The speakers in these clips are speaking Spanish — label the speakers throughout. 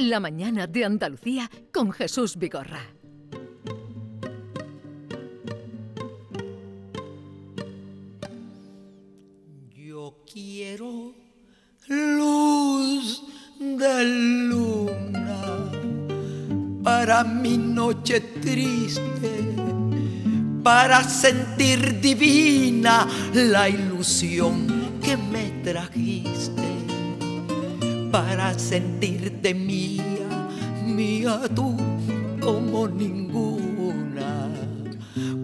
Speaker 1: La mañana de Andalucía con Jesús Vigorra.
Speaker 2: Yo quiero luz de luna para mi noche triste, para sentir divina la ilusión que me trajiste, para sentirte mía, mía tú como ninguna.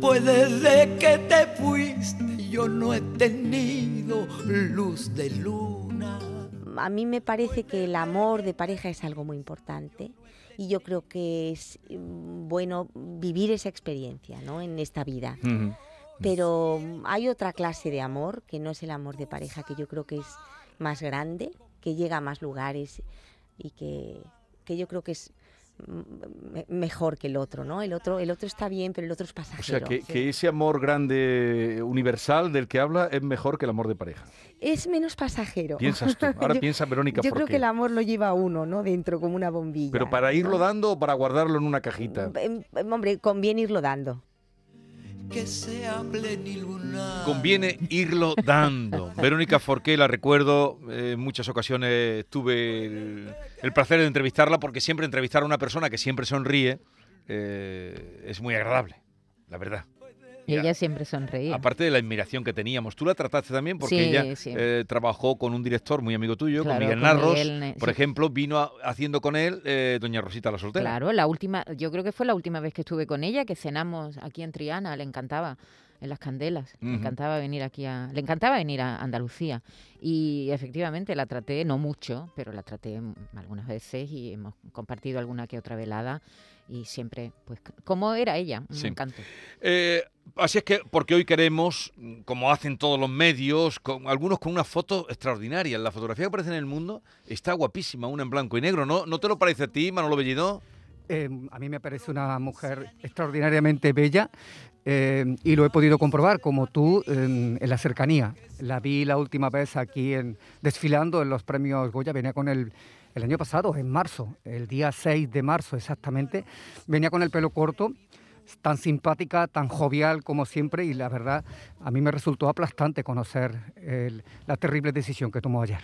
Speaker 2: Pues desde que te fuiste yo no he tenido luz de luna.
Speaker 3: A mí me parece que el amor de pareja es algo muy importante y yo creo que es mm, bueno vivir esa experiencia ¿no? en esta vida. Pero hay otra clase de amor que no es el amor de pareja, que yo creo que es más grande, que llega a más lugares y que, que yo creo que es me- mejor que el otro, ¿no? El otro, el otro está bien, pero el otro es
Speaker 4: O sea,
Speaker 3: pasajero.
Speaker 4: que, que ese amor grande, universal del que habla es mejor que el amor de pareja.
Speaker 3: Es menos pasajero.
Speaker 4: Piensas tú. Ahora
Speaker 3: Yo-
Speaker 4: piensa Verónica
Speaker 3: Yo
Speaker 4: por
Speaker 3: creo
Speaker 4: qué.
Speaker 3: que el amor lo lleva uno, ¿no? Dentro, como una bombilla.
Speaker 4: Pero para irlo
Speaker 3: ¿no?
Speaker 4: dando o para guardarlo en una cajita.
Speaker 3: Em, em, Hombre, conviene irlo dando.
Speaker 2: Que sea plenilunar.
Speaker 4: Conviene irlo dando. Verónica Forqué, la recuerdo, eh, en muchas ocasiones tuve el, el placer de entrevistarla porque siempre entrevistar a una persona que siempre sonríe eh, es muy agradable, la verdad.
Speaker 5: Y
Speaker 4: Ya.
Speaker 5: ella siempre sonreía.
Speaker 4: Aparte de la admiración que teníamos. Tú la trataste también porque
Speaker 5: Sí,
Speaker 4: ella
Speaker 5: sí.
Speaker 4: eh, trabajó con un director muy amigo tuyo,
Speaker 5: Claro,
Speaker 4: con Miguel
Speaker 5: con
Speaker 4: Narros.
Speaker 5: Miguel,
Speaker 4: por
Speaker 5: sí.
Speaker 4: ejemplo, vino a- haciendo con él eh, Doña Rosita la Soltera.
Speaker 5: Claro, la última, yo creo que fue la última vez que estuve con ella, que cenamos aquí en Triana, le encantaba en las candelas, le
Speaker 4: Ujú.
Speaker 5: encantaba venir aquí a, le encantaba venir a Andalucía y efectivamente la traté, no mucho, pero la traté algunas veces y hemos compartido alguna que otra velada y siempre, pues, como era ella, un
Speaker 4: Sí.
Speaker 5: encanto.
Speaker 4: Eh, así es que, porque hoy queremos, como hacen todos los medios, con, algunos con una foto extraordinaria. La fotografía que aparece en el mundo está guapísima, una en blanco y negro. ¿No, ¿No te lo parece a ti, Manolo Bellido?
Speaker 6: Eh, a mí me parece una mujer extraordinariamente bella eh, y lo he podido comprobar como tú en, en la cercanía. La vi la última vez aquí en, desfilando en los premios Goya, venía con el, el año pasado, en marzo, el día 6 de marzo exactamente, venía con el pelo corto, tan simpática, tan jovial como siempre y la verdad a mí me resultó aplastante conocer el- la terrible decisión que tomó ayer.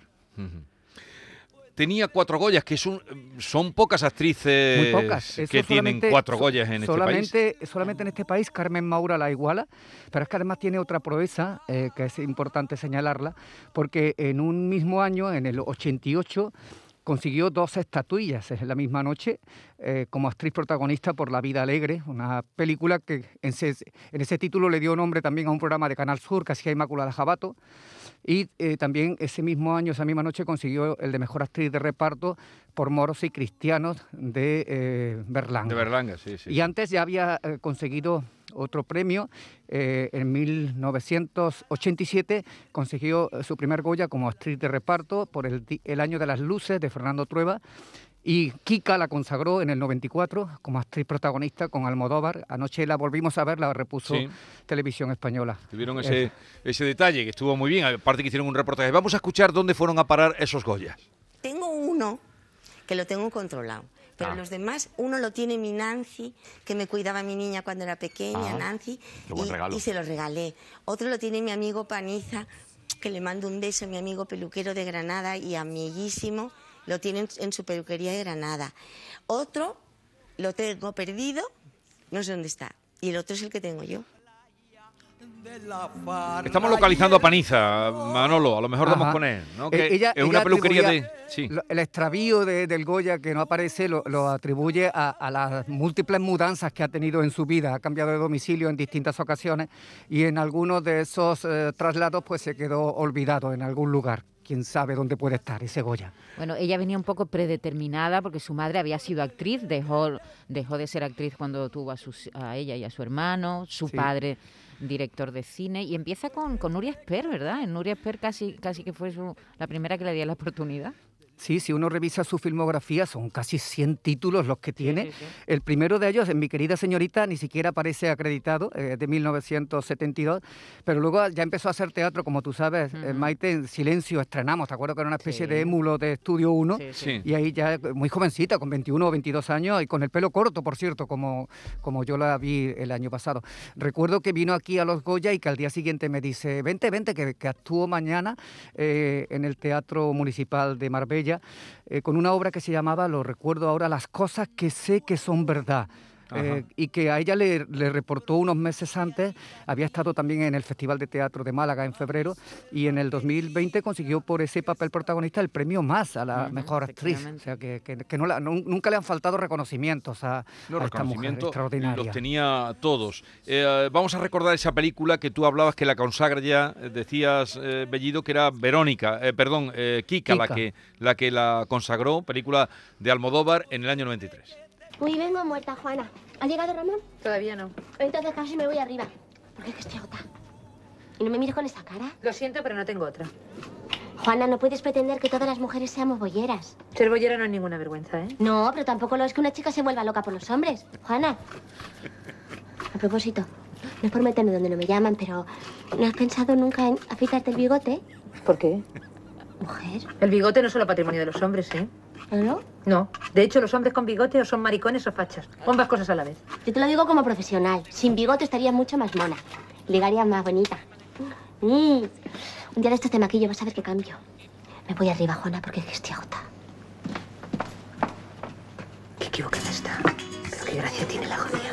Speaker 4: Tenía cuatro Goyas, que son, son pocas actrices
Speaker 6: Muy pocas.
Speaker 4: Que tienen
Speaker 6: solamente-
Speaker 4: cuatro Goyas en este país.
Speaker 6: solamente, Solamente en este país Carmen Maura la iguala, pero es que además tiene otra proeza eh, que es importante señalarla, porque en un mismo año, en el 88, consiguió dos estatuillas en la misma noche eh, como actriz protagonista por La vida alegre, una película que en ese, en ese título le dio nombre también a un programa de Canal Sur que hacía Inmaculada Jabato. Y eh, también ese mismo año, esa misma noche, consiguió el de mejor actriz de reparto por Moros y Cristianos de eh, Berlanga.
Speaker 4: De Berlanga, sí, sí.
Speaker 6: Y antes ya había eh, conseguido otro premio. eh, en 1987 consiguió eh, su primer Goya como actriz de reparto por el, el Año de las Luces de Fernando Trueba. Y Kika la consagró en el 94 como actriz protagonista con Almodóvar. Anoche la volvimos a ver, la repuso
Speaker 4: Sí.
Speaker 6: Televisión Española.
Speaker 4: Tuvieron
Speaker 6: Eh,
Speaker 4: ese, ese detalle que estuvo muy bien. Aparte que hicieron un reportaje. Vamos a escuchar dónde fueron a parar esos Goyas.
Speaker 7: Tengo uno que lo tengo controlado. Pero
Speaker 4: Ah.
Speaker 7: los demás, uno lo tiene mi Nancy, que me cuidaba a mi niña cuando era pequeña,
Speaker 4: Ah,
Speaker 7: Nancy, y, se lo regalé. Otro lo tiene mi amigo Paniza, que le mando un beso, mi amigo peluquero de Granada y amiguísimo, lo tiene en, en su peluquería de Granada. Otro lo tengo perdido, no sé dónde está. Y el otro es el que tengo yo.
Speaker 4: Estamos localizando a Paniza, Manolo. A lo mejor damos
Speaker 6: Ajá.
Speaker 4: con él, ¿no? Que
Speaker 6: ella-
Speaker 4: es una
Speaker 6: ella
Speaker 4: peluquería de. Sí.
Speaker 6: El extravío de- del Goya que no aparece lo, lo atribuye a, a las múltiples mudanzas que ha tenido en su vida. Ha cambiado de domicilio en distintas ocasiones y en algunos de esos eh, traslados pues se quedó olvidado en algún lugar. Quién sabe dónde puede estar ese Goya.
Speaker 5: Bueno, ella venía un poco predeterminada porque su madre había sido actriz, dejó, dejó de ser actriz cuando tuvo a, sus, a ella y a su hermano, su
Speaker 6: Sí.
Speaker 5: padre director de cine, y empieza con, con Nuria Esper, ¿verdad? En Nuria Esper casi, casi que fue su, la primera que le dio la oportunidad.
Speaker 6: Sí, si uno revisa su filmografía, son casi 100 títulos los que tiene.
Speaker 5: sí, sí.
Speaker 6: El primero de ellos, en Mi querida señorita, ni siquiera aparece acreditado, eh, de 1972, pero luego ya empezó a hacer teatro, como tú sabes, eh. Maite, en Silencio estrenamos, ¿te acuerdas que era una especie
Speaker 5: Sí.
Speaker 6: de émulo de Estudio 1?
Speaker 5: Sí, sí.
Speaker 4: Sí.
Speaker 6: Y ahí ya muy jovencita, con 21 o 22 años y con el pelo corto, por cierto, como, como yo la vi el año pasado. Recuerdo que vino aquí a Los Goya y que al día siguiente me dice, vente, vente, que, que actúo mañana eh, en el Teatro Municipal de Marbella eh, con una obra que se llamaba, lo recuerdo ahora, Las cosas que sé que son verdad. Eh, y que a ella le, le reportó unos meses antes, había estado también en el Festival de Teatro de Málaga en febrero y en el 2020 consiguió por ese papel protagonista el premio más a la mejor actriz. O sea, que, que- que no la- nu- nunca le han faltado reconocimientos a,
Speaker 4: Los
Speaker 6: a esta mujer extraordinaria.
Speaker 4: los tenía todos. Eh, vamos a recordar esa película que tú hablabas que la consagra ya, eh, decías, eh, Bellido, que era Verónica, eh, perdón, eh, Kika, La,
Speaker 6: Kika.
Speaker 4: que, la que la consagró, película de Almodóvar en el año 93.
Speaker 8: Uy, vengo muerta, Juana. ¿Ha llegado Ramón?
Speaker 9: Todavía no.
Speaker 8: Entonces casi me voy arriba. Porque es que estoy agotada. ¿Y no me mires con esa cara?
Speaker 9: Lo siento, pero no tengo otra.
Speaker 8: Juana, no puedes pretender que todas las mujeres seamos bolleras.
Speaker 9: Ser bollera no es ninguna vergüenza, ¿eh?
Speaker 8: No, pero tampoco lo es que una chica se vuelva loca por los hombres. Juana. A propósito, no es por meterme donde no me llaman, pero ¿no has pensado nunca en afeitarte el bigote?
Speaker 9: ¿Por qué?
Speaker 8: Mujer,
Speaker 9: El bigote no es solo patrimonio de los hombres, ¿eh?
Speaker 8: ¿No?
Speaker 9: No. De hecho, los hombres con bigote o son maricones o fachas. O ambas cosas a la vez.
Speaker 8: Yo te lo digo como profesional. Sin bigote estarías mucho más mona. Ligarías más bonita. Mm. Un día de estos te maquillo, vas a ver qué cambio. Me voy arriba, Juana, porque es que estoy agotada.
Speaker 9: Qué equivocada está. Pero qué gracia tiene la jodida.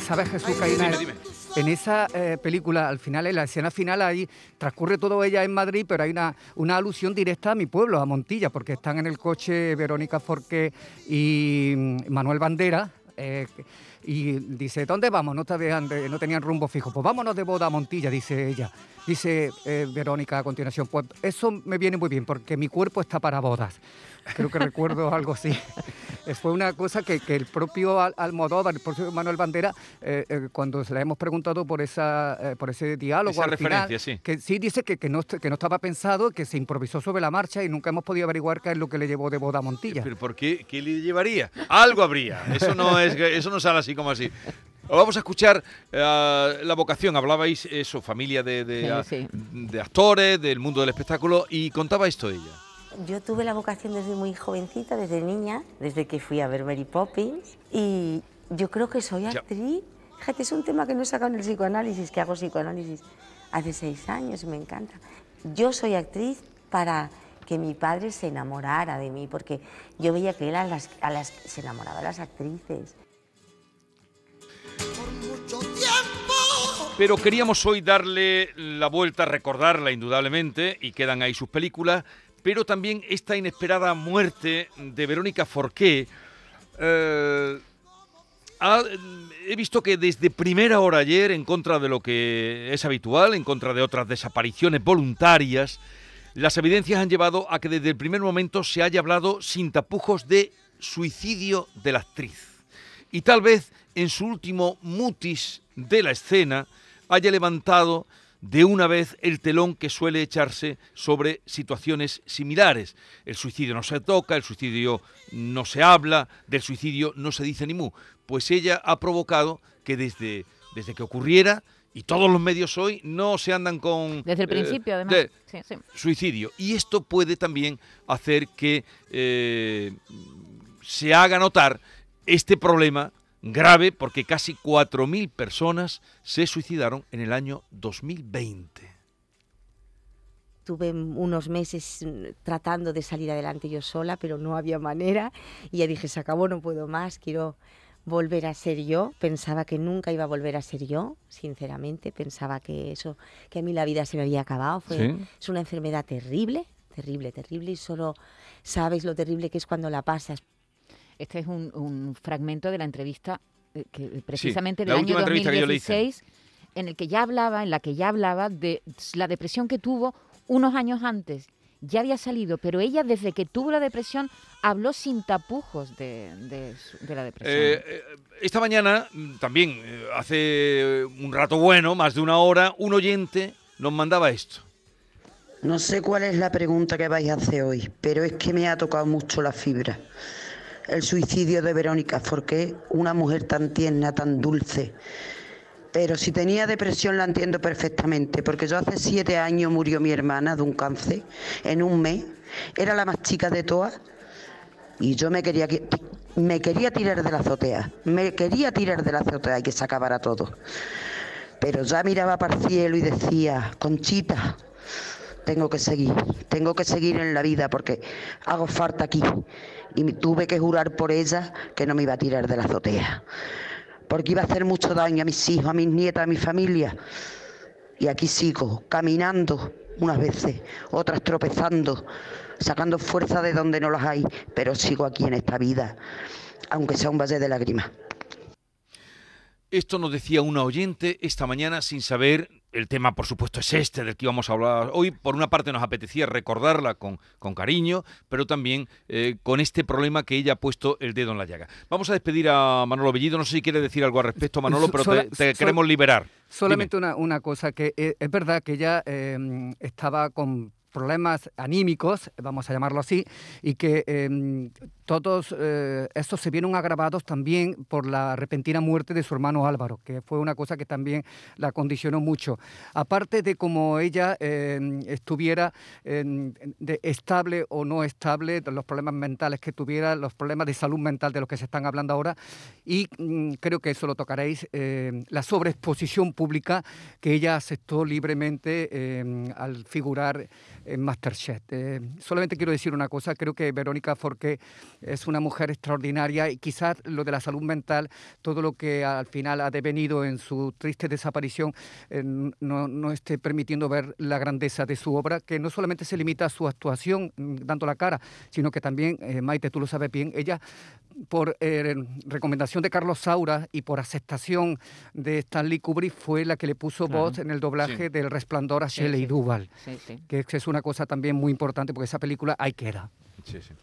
Speaker 6: ¿Sabes, Jesús, que en esa eh, película, al final, en la escena final, ahí transcurre todo ella en Madrid, pero hay una, alusión directa a mi pueblo, a Montilla, porque están en el coche Verónica Forqué y mm, Manuel Bandera. eh, y dice, ¿dónde vamos? No, de- no tenían rumbo fijo. Pues vámonos de boda a Montilla, dice ella. Dice eh, Verónica a continuación, pues eso me viene muy bien, porque mi cuerpo está para bodas. Creo que recuerdo algo así. Eh, Fue una cosa que, que el propio Al- Almodóvar, el propio Manuel Bandera, eh, eh, cuando se le hemos preguntado por, esa, eh, por ese diálogo
Speaker 4: Esa
Speaker 6: al final,
Speaker 4: referencia, sí.
Speaker 6: que sí dice que, que, no, que no estaba pensado, que se improvisó sobre la marcha y nunca hemos podido averiguar qué es lo que le llevó de boda a Montilla.
Speaker 4: ¿Pero por qué? ¿Qué le llevaría? Algo habría. Eso no, es, eso no sale así como así. Vamos a escuchar eh, la vocación. Hablabais eso, familia de, de,
Speaker 5: Sí,
Speaker 4: a-
Speaker 5: sí.
Speaker 4: de actores, del mundo del espectáculo, y contaba esto ella.
Speaker 10: Yo tuve la vocación desde muy jovencita, desde niña, desde que fui a ver Mary Poppins y yo creo que soy actriz. Fíjate, es un tema que no he sacado en el psicoanálisis, que hago psicoanálisis hace seis años y me encanta. Yo soy actriz para que mi padre se enamorara de mí, porque yo veía que él a las, a las, se enamoraba de las actrices.
Speaker 4: Pero queríamos hoy darle la vuelta, recordarla indudablemente, y quedan ahí sus películas, pero también esta inesperada muerte de Verónica Forqué. eh, he visto que desde primera hora ayer, en contra de lo que es habitual, en contra de otras desapariciones voluntarias, las evidencias han llevado a que desde el primer momento se haya hablado sin tapujos de suicidio de la actriz y tal vez en su último mutis de la escena haya levantado de una vez el telón que suele echarse sobre situaciones similares. El suicidio no se toca, el suicidio no se habla, del suicidio no se dice ni mu. Pues ella ha provocado que desde, desde que ocurriera, y todos los medios hoy no se andan con...
Speaker 5: Desde el
Speaker 4: eh,
Speaker 5: principio, además.
Speaker 4: de-
Speaker 5: Sí, sí.
Speaker 4: suicidio. Y esto puede también hacer que eh, se haga notar este problema grave porque casi 4.000 personas se suicidaron en el año 2020.
Speaker 3: Tuve unos meses mm, tratando de salir adelante yo sola, pero no había manera. Y ya dije, se acabó, no puedo más, quiero volver a ser yo. Pensaba que nunca iba a volver a ser yo, sinceramente. Pensaba que eso, que a mí la vida se me había acabado. Fue,
Speaker 4: Sí.
Speaker 3: Es una enfermedad terrible, terrible, terrible. Y solo sabes lo terrible que es cuando la pasas.
Speaker 5: Este es un, un fragmento de la entrevista eh, que precisamente
Speaker 4: la
Speaker 5: del año
Speaker 4: última entrevista que yo le hice.
Speaker 5: 2016, en el que ya hablaba, en la que ya hablaba de la depresión que tuvo unos años antes. Ya había salido, pero ella desde que tuvo la depresión habló sin tapujos de, de su- de la depresión.
Speaker 4: Eh, eh, esta mañana, mm, también eh, hace un rato bueno, más de una hora, un oyente nos mandaba esto.
Speaker 11: No sé cuál es la pregunta que vais a hacer hoy, pero es que me ha tocado mucho la fibra. El suicidio de Verónica Forqué, una mujer tan tierna, tan dulce. Pero si tenía depresión la entiendo perfectamente, porque yo hace siete años murió mi hermana de un cáncer en un mes. Era la más chica de todas y yo me quería, me quería tirar de la azotea. Me quería tirar de la azotea y que se acabara todo. Pero ya miraba para el cielo y decía, Conchita, tengo que seguir, tengo que seguir en la vida porque hago falta aquí. Y tuve que jurar por ella que no me iba a tirar de la azotea, porque iba a hacer mucho daño a mis hijos, a mis nietas, a mi familia. Y aquí sigo, caminando unas veces, otras tropezando, sacando fuerza de donde no las hay, pero sigo aquí en esta vida, aunque sea un valle de lágrimas.
Speaker 4: Esto nos decía una oyente esta mañana sin saber, el tema por supuesto es este del que íbamos a hablar hoy. Por una parte nos apetecía recordarla con, con cariño, pero también eh, con este problema que ella ha puesto el dedo en la llaga. Vamos a despedir a Manolo Bellido, no sé si quiere decir algo al respecto Manolo, pero te, queremos liberar.
Speaker 6: Solamente una, una cosa, que eh, es verdad que ella eh, estaba con problemas anímicos, vamos a llamarlo así, y que eh, todos eh, estos se vieron agravados también por la repentina muerte de su hermano Álvaro, que fue una cosa que también la condicionó mucho. Aparte de cómo ella eh, estuviera eh, de estable o no estable, los problemas mentales que tuviera, los problemas de salud mental de los que se están hablando ahora, y mm, creo que eso lo tocaréis, eh, la sobreexposición pública que ella aceptó libremente al figurar en Masterchef. Solamente quiero decir una cosa, creo que Verónica Forqué es una mujer extraordinaria y quizás lo de la salud mental, todo lo que al final ha devenido en su triste desaparición, eh, no, no esté permitiendo ver la grandeza de su obra, que no solamente se limita a su actuación mm, dando la cara, sino que también, eh, Maite, tú lo sabes bien, ella por eh, recomendación de Carlos Saura y por aceptación de Stanley Kubrick fue la que le puso
Speaker 5: Claro.
Speaker 6: voz en el doblaje
Speaker 5: Sí.
Speaker 6: del Resplandor a Shelley
Speaker 5: sí.
Speaker 6: Que es una cosa también muy importante porque esa película ahí queda.
Speaker 4: Sí, sí.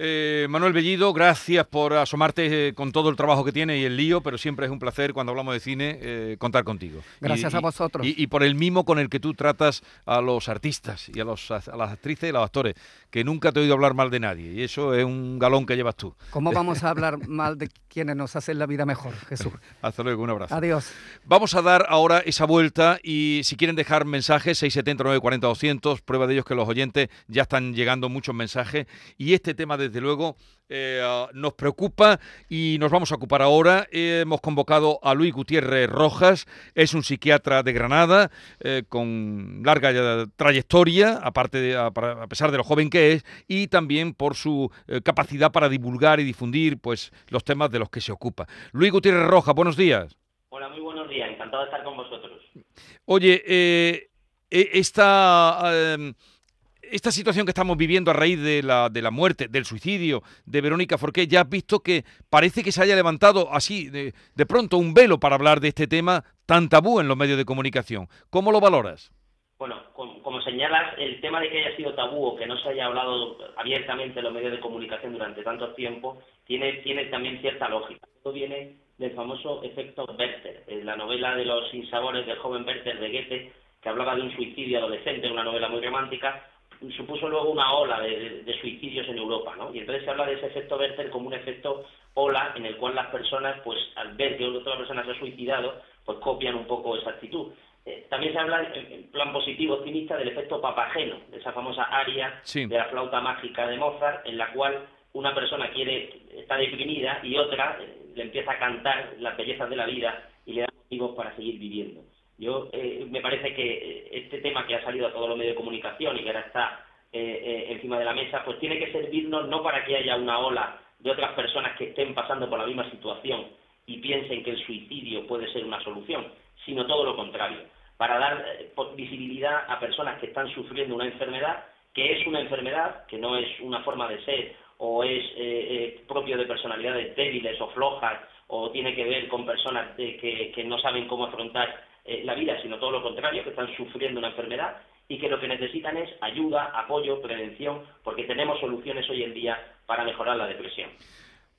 Speaker 4: Eh, Manuel Bellido, gracias por asomarte eh, con todo el trabajo que tiene y el lío, pero siempre es un placer cuando hablamos de cine eh, contar contigo.
Speaker 6: Gracias
Speaker 4: Y-
Speaker 6: a vosotros.
Speaker 4: Y, y por el mimo con el que tú tratas a los artistas y a, los, a las actrices y a los actores, que nunca te he oído hablar mal de nadie, y eso es un galón que llevas tú.
Speaker 6: ¿Cómo vamos a hablar mal de quienes nos hacen la vida mejor, Jesús?
Speaker 4: Hasta luego, un abrazo.
Speaker 6: Adiós.
Speaker 4: Vamos a dar ahora esa vuelta y si quieren dejar mensajes, 679 40 200, prueba de ellos que los oyentes ya están llegando muchos mensajes y este tema desde luego eh, ah, nos preocupa y nos vamos a ocupar ahora. Eh, hemos convocado a Luis Gutiérrez Rojas, es un psiquiatra de Granada eh, con larga trayectoria, aparte de, a, a pesar de lo joven que es, y también por su capacidad para divulgar y difundir pues los temas de los que se ocupa. Luis Gutiérrez Rojas, buenos días.
Speaker 12: Hola, muy buenos días. Encantado de estar con vosotros.
Speaker 4: Oye, eh, esta, eh, esta situación que estamos viviendo a raíz de la, de la muerte, del suicidio de Verónica Forqué, ya has visto que parece que se haya levantado así de, de pronto un velo para hablar de este tema tan tabú en los medios de comunicación. ¿Cómo lo valoras?
Speaker 12: Bueno, com- como señalas, el tema de que haya sido tabú o que no se haya hablado abiertamente en los medios de comunicación durante tanto tiempo tiene, tiene también cierta lógica. Todo viene del famoso efecto Werther, en la novela de los sinsabores del joven Werther de Goethe, que hablaba de un suicidio adolescente, una novela muy romántica, supuso luego una ola de, suicidios en Europa, ¿no? Y entonces se habla de ese efecto Werther como un efecto ola en el cual las personas, pues al ver que otra persona se ha suicidado, pues copian un poco esa actitud. Eh, también se habla en, en plan positivo, optimista, del efecto papageno, de esa famosa aria
Speaker 4: Sí.
Speaker 12: de la flauta mágica de Mozart, en la cual una persona quiere está deprimida y otra eh, le empieza a cantar las bellezas de la vida y le da motivos para seguir viviendo. Yo eh, me parece que eh, este tema que ha salido a todos los medios de comunicación y que ahora está eh, eh, encima de la mesa, pues tiene que servirnos no para que haya una ola de otras personas que estén pasando por la misma situación y piensen que el suicidio puede ser una solución, sino todo lo contrario, para dar eh, visibilidad a personas que están sufriendo una enfermedad que es una enfermedad, que no es una forma de ser o es propio de personalidades débiles o flojas o tiene que ver con personas de que no saben cómo afrontar eh, la vida, sino todo lo contrario, que están sufriendo una enfermedad y que lo que necesitan es ayuda, apoyo, prevención, porque tenemos soluciones hoy en día para mejorar la depresión.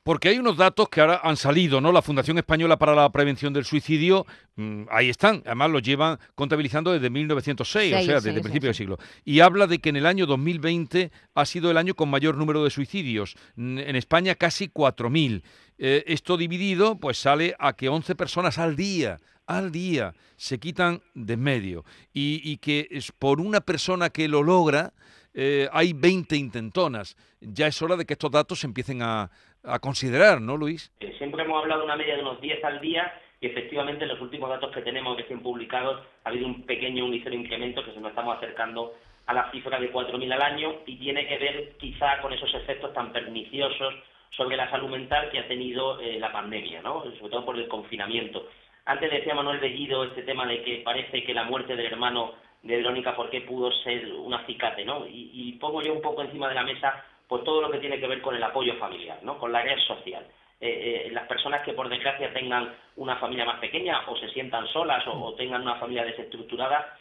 Speaker 4: Porque hay unos datos que ahora han salido, ¿no? La Fundación Española para la Prevención del Suicidio, mm, ahí están, además los llevan contabilizando desde 1906, o
Speaker 5: Seis,
Speaker 4: sea,
Speaker 5: sí,
Speaker 4: desde el
Speaker 5: sí,
Speaker 4: principio del
Speaker 5: sí.
Speaker 4: siglo. Y habla de que en el año 2020 ha sido el año con mayor número de suicidios. En España casi 4.000. Eh, esto dividido, pues sale a que 11 personas al día, al día, se quitan de medio. Y, y que es por una persona que lo logra, eh, hay 20 intentonas. Ya es hora de que estos datos se empiecen a, a considerar, ¿no, Luis?
Speaker 12: Siempre hemos hablado de una media de unos 10 al día y efectivamente en los últimos datos que tenemos recién publicados ha habido un pequeño, un ligero incremento que se nos estamos acercando a la cifra de 4.000 al año y tiene que ver quizá con esos efectos tan perniciosos sobre la salud mental que ha tenido eh, la pandemia, ¿no? sobre todo por el confinamiento. Antes decía Manuel Bellido este tema de que parece que la muerte del hermano de Verónica Forqué pudo ser un acicate, ¿no? Y pongo yo un poco encima de la mesa pues todo lo que tiene que ver con el apoyo familiar, ¿no? Con la red social. Eh, eh, las personas que por desgracia tengan una familia más pequeña o se sientan solas o, tengan una familia desestructurada,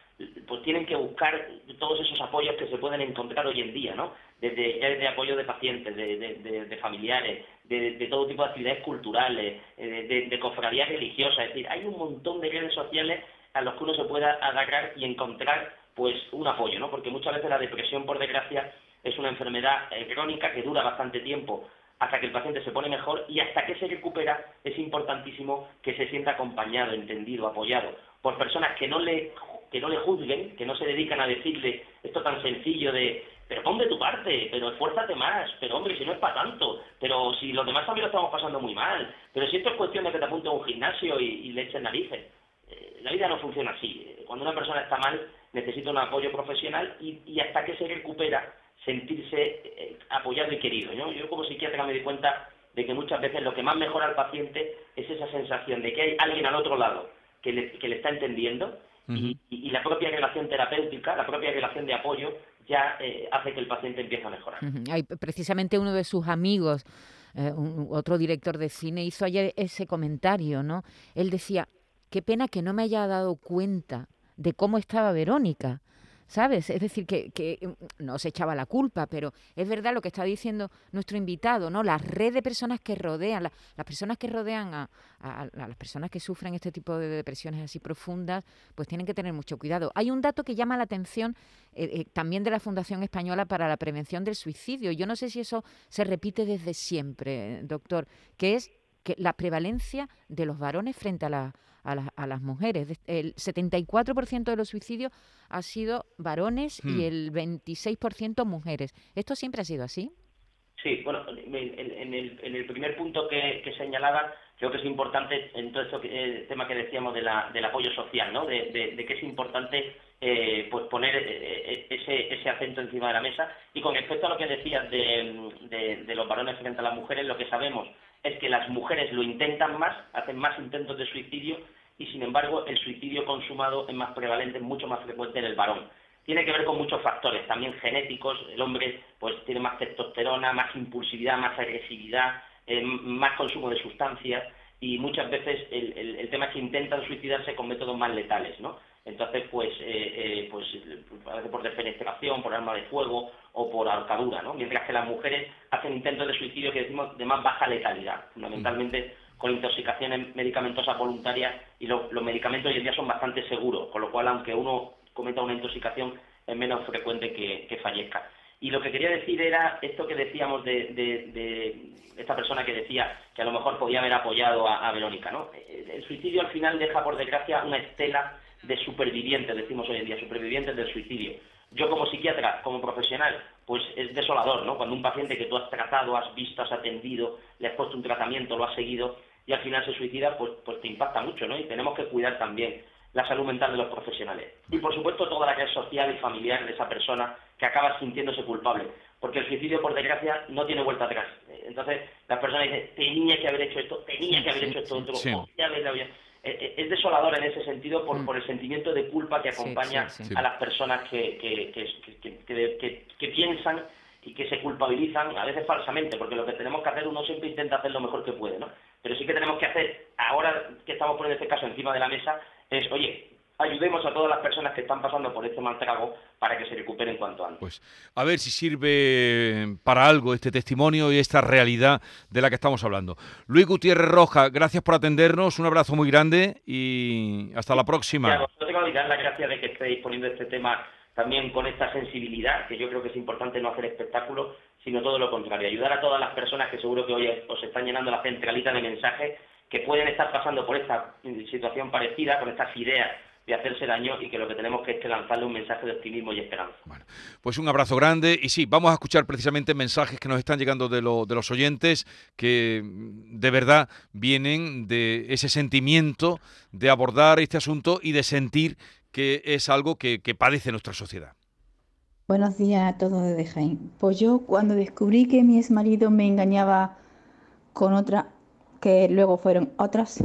Speaker 12: pues tienen que buscar todos esos apoyos que se pueden encontrar hoy en día, ¿no? Desde, desde apoyo de pacientes, de, de- de- de familiares, de, todo tipo de actividades culturales, eh, de cofradías religiosas, es decir, hay un montón de redes sociales a los que uno se pueda agarrar y encontrar pues un apoyo, ¿no? Porque muchas veces la depresión, por desgracia, es una enfermedad eh, crónica que dura bastante tiempo hasta que el paciente se pone mejor y hasta que se recupera es importantísimo que se sienta acompañado, entendido, apoyado por personas que no le que no le juzguen, que no se dedican a decirle esto tan sencillo de pero pon de tu parte, pero esfuérzate más, pero hombre, si no es para tanto, pero si los demás también lo estamos pasando muy mal, pero si esto es cuestión de que te apunte a un gimnasio y, le eches narices. Eh, la vida no funciona así. Eh, Cuando una persona está mal, necesita un apoyo profesional y hasta que se recupera, sentirse eh, apoyado y querido. ¿no? Yo como psiquiatra me di cuenta de que muchas veces lo que más mejora al paciente es esa sensación de que hay alguien al otro lado que le, que le está entendiendo y, y la propia relación terapéutica, la propia relación de apoyo ya eh, hace que el paciente empiece a mejorar.
Speaker 5: Ujú. Ay, p- precisamente uno de sus amigos, eh, un- otro director de cine, hizo ayer ese comentario, ¿no? Él decía, qué pena que no me haya dado cuenta de cómo estaba Verónica. ¿Sabes? Es decir, que, que mm, no se echaba la culpa, pero es verdad lo que está diciendo nuestro invitado, ¿no? La red de personas que rodean, la- las personas que rodean a, las personas que sufren este tipo de depresiones así profundas, pues tienen que tener mucho cuidado. Hay un dato que llama la atención eh, eh, también de la Fundación Española para la Prevención del Suicidio. Yo no sé si eso se repite desde siempre, doctor, que es que la prevalencia de los varones frente a, la- a, la- a las mujeres. El 74% de los suicidios ha sido varones
Speaker 12: Hmm.
Speaker 5: y el 26% mujeres. ¿Esto siempre ha sido así?
Speaker 12: Sí, bueno, en, en- el, en el primer punto que, que señalaba, creo que es importante en todo esto que, eh, tema que decíamos de la- del apoyo social, ¿no? De, de- de que es importante eh, pues poner eh, eh, ese, ese acento encima de la mesa. Y con respecto a lo que decías de, de- de los varones frente a las mujeres, lo que sabemos es que las mujeres lo intentan más, hacen más intentos de suicidio y sin embargo el suicidio consumado es más prevalente, mucho más frecuente en el varón tiene que ver con muchos factores, también genéticos. El hombre pues tiene más testosterona, más impulsividad, más agresividad, eh, más consumo de sustancias y muchas veces el, el- el tema es que intentan suicidarse con métodos más letales, ¿no? Entonces, pues, eh, eh, pues por defenestración, por arma de fuego o por ahorcadura, ¿no? Mientras que las mujeres hacen intentos de suicidio que decimos de más baja letalidad, fundamentalmente con intoxicaciones medicamentosas voluntarias y lo- los medicamentos hoy en día son bastante seguros, con lo cual aunque uno cometa una intoxicación es menos frecuente que, fallezca. Y lo que quería decir era esto que decíamos de, de- de esta persona que decía que a lo mejor podía haber apoyado a, Verónica, ¿no? El suicidio al final deja por desgracia una estela de supervivientes, decimos hoy en día, supervivientes del suicidio. Yo como psiquiatra, como profesional, pues es desolador, ¿no? Cuando un paciente que tú has tratado, has visto, has atendido, le has puesto un tratamiento, lo has seguido y al final se suicida, pues, pues te impacta mucho, ¿no? Y tenemos que cuidar también la salud mental de los profesionales. Y por supuesto toda la red social y familiar de esa persona que acaba sintiéndose culpable. Porque el suicidio, por desgracia, no tiene vuelta atrás. Entonces, las personas dicen, tenía que haber hecho esto, tenía que haber hecho esto otro,
Speaker 4: sí.
Speaker 12: podía haberlo hecho". Eh, eh, Es desolador en ese sentido por, por el sentimiento de culpa que acompaña
Speaker 5: sí, sí.
Speaker 12: a las personas que- que- que piensan y que se culpabilizan, a veces falsamente, porque lo que tenemos que hacer, uno siempre intenta hacer lo mejor que puede, ¿no? Pero sí que tenemos que hacer, ahora que estamos poniendo este caso encima de la mesa, es, oye, ayudemos a todas las personas que están pasando por este mal trago para que se recuperen cuanto antes.
Speaker 4: Pues a ver si sirve para algo este testimonio y esta realidad de la que estamos hablando. Luis Gutiérrez Roja, gracias por atendernos, un abrazo muy grande y hasta la próxima.
Speaker 12: a vosotros dar las gracias de que estéis poniendo este tema también con esta sensibilidad, que yo creo que es importante no hacer espectáculo, sino todo lo contrario, ayudar a todas las personas que seguro que hoy os están llenando la centralita de mensajes que pueden estar pasando por esta situación parecida, con estas ideas de hacerse daño y que lo que tenemos que es que lanzarle un mensaje de optimismo y esperanza.
Speaker 4: Bueno, pues un abrazo grande y sí, vamos a escuchar precisamente mensajes que nos están llegando de, de los oyentes que mm, de verdad vienen de ese sentimiento de abordar este asunto y de sentir que es algo que, que padece nuestra sociedad.
Speaker 13: Buenos días a todos desde Jaén. Pues yo cuando descubrí que mi ex marido me engañaba con otra, que luego fueron otras,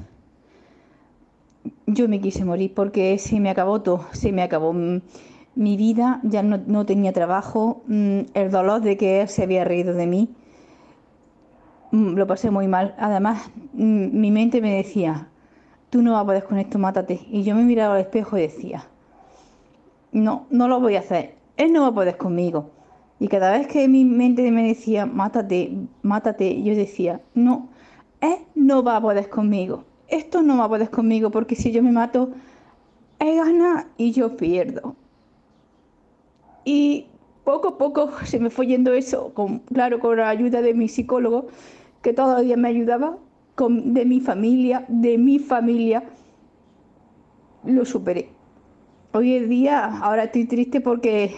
Speaker 13: yo me quise morir porque se me acabó todo, se me acabó mi vida, ya no, tenía trabajo, mm, el dolor de que él se había reído de mí, mm, lo pasé muy mal. Además, mm, mi mente me decía, tú no vas a poder con esto, mátate. Y yo me miraba al espejo y decía, no, no lo voy a hacer, él no va a poder conmigo. Y cada vez que mi mente me decía, mátate, mátate, yo decía, no, él no va a poder conmigo esto no va a poder conmigo porque si yo me mato, él gana y yo pierdo. Y poco a poco se me fue yendo eso, con, claro, con la ayuda de mi psicólogo, que todavía me ayudaba, de mi familia, de mi familia, lo superé. Hoy en día, ahora estoy triste porque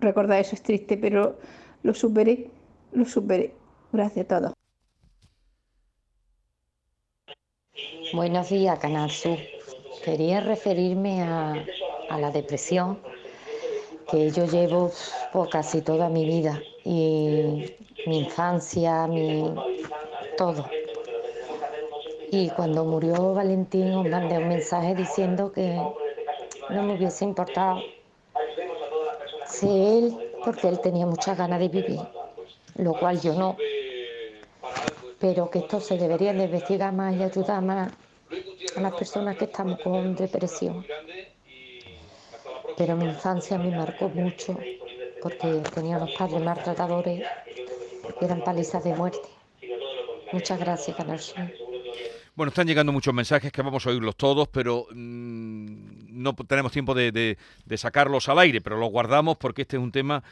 Speaker 13: recordar eso es triste, pero lo superé, lo superé. Gracias a todos.
Speaker 14: Buenos días, Canal Sur. Quería referirme a, la depresión que yo llevo por casi toda mi vida y mi infancia, mi todo. Y cuando murió Valentín os mandé un mensaje diciendo que no me hubiese importado ser él porque él tenía muchas ganas de vivir, lo cual yo no pero que esto se debería de investigar más y ayudar más a las personas que estamos con depresión. Pero mi infancia me marcó mucho porque tenía unos padres maltratadores y eran palizas de muerte. Muchas gracias, Canal
Speaker 4: Bueno, están llegando muchos mensajes que vamos a oírlos todos, pero mm, no tenemos tiempo de, sacarlos al aire, pero los guardamos porque este es un tema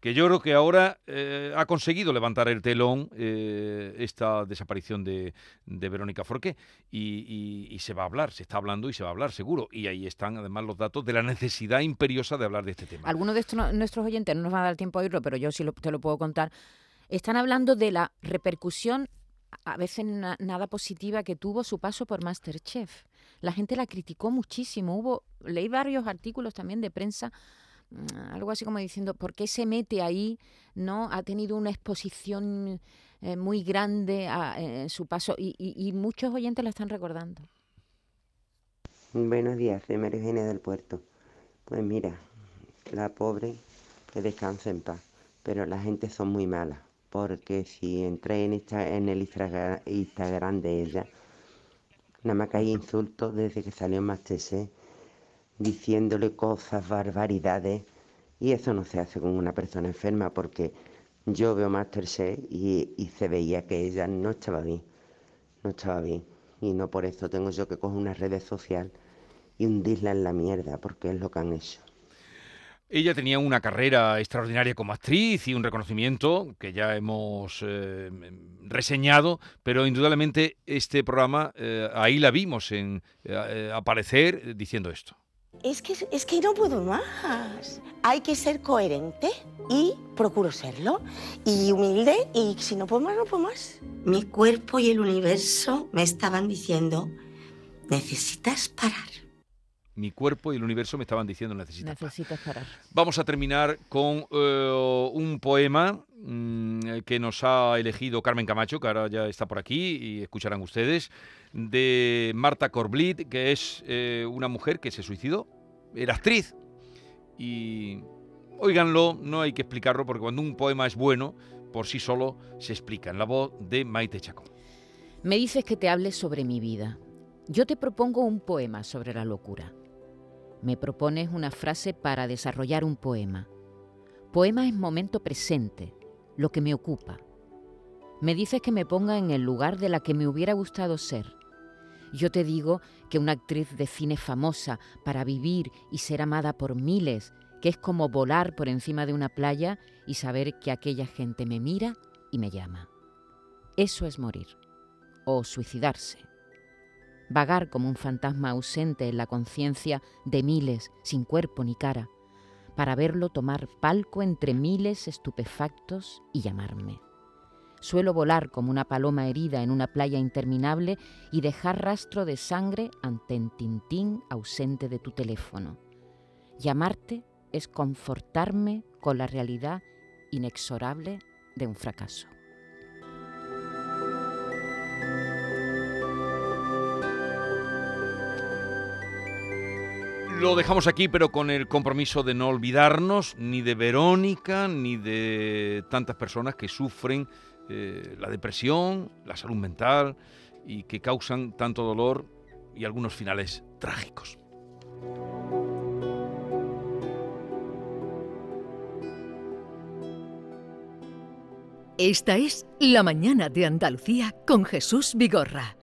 Speaker 4: que yo creo que ahora eh, ha conseguido levantar el telón eh, esta desaparición de, Verónica Forqué y, se va a hablar, se está hablando y se va a hablar seguro. Y ahí están además los datos de la necesidad imperiosa de hablar de este tema.
Speaker 5: Algunos de estos, nuestros oyentes no nos van a dar tiempo a oírlo, pero yo sí te lo puedo contar. Están hablando de la repercusión a veces nada positiva que tuvo su paso por Masterchef. La gente la criticó muchísimo. Hubo, leí varios artículos también de prensa algo así como diciendo, ¿por qué se mete ahí? ¿No? Ha tenido una exposición eh, muy grande en su paso y, muchos oyentes la están recordando.
Speaker 15: Buenos días, soy María del Puerto. Pues mira, la pobre que descansa en paz, pero la gente son muy malas, porque si entré en, en el Instagram de ella, nada más que hay insultos desde que salió Masterchef diciéndole cosas, barbaridades, y eso no se hace con una persona enferma porque yo veo Masterchef y, y se veía que ella no estaba bien, no estaba bien, y no por eso tengo yo que coger una red social y hundirla en la mierda, porque es lo que han hecho.
Speaker 4: Ella tenía una carrera extraordinaria como actriz y un reconocimiento que ya hemos eh, reseñado, pero indudablemente este programa, eh, ahí la vimos en eh, aparecer diciendo esto.
Speaker 10: Es que, es que no puedo más. Hay que ser coherente y procuro serlo. Y humilde y si no puedo más, no puedo más. Mi cuerpo y el universo me estaban diciendo, necesitas parar.
Speaker 4: Mi cuerpo y el universo me estaban diciendo, necesitas,
Speaker 5: necesitas parar.
Speaker 4: Vamos a terminar con eh, un poema mm, que nos ha elegido Carmen Camacho, que ahora ya está por aquí y escucharán ustedes de Marta Corblit, que es eh, una mujer que se suicidó, era actriz. Y óiganlo, no hay que explicarlo, porque cuando un poema es bueno, por sí solo se explica, en la voz de Maite Chacón.
Speaker 5: Me dices que te hable sobre mi vida. Yo te propongo un poema sobre la locura. Me propones una frase para desarrollar un poema. Poema es momento presente, lo que me ocupa. Me dices que me ponga en el lugar de la que me hubiera gustado ser. Yo te digo que una actriz de cine famosa para vivir y ser amada por miles, que es como volar por encima de una playa y saber que aquella gente me mira y me llama. Eso es morir o suicidarse. Vagar como un fantasma ausente en la conciencia de miles sin cuerpo ni cara, para verlo tomar palco entre miles estupefactos y llamarme. Suelo volar como una paloma herida en una playa interminable y dejar rastro de sangre ante el tintín ausente de tu teléfono. Llamarte es confortarme con la realidad inexorable de un fracaso.
Speaker 4: Lo dejamos aquí, pero con el compromiso de no olvidarnos ni de Verónica, ni de tantas personas que sufren eh, la depresión, la salud mental y que causan tanto dolor y algunos finales trágicos.
Speaker 1: Esta es La Mañana de Andalucía con Jesús Vigorra.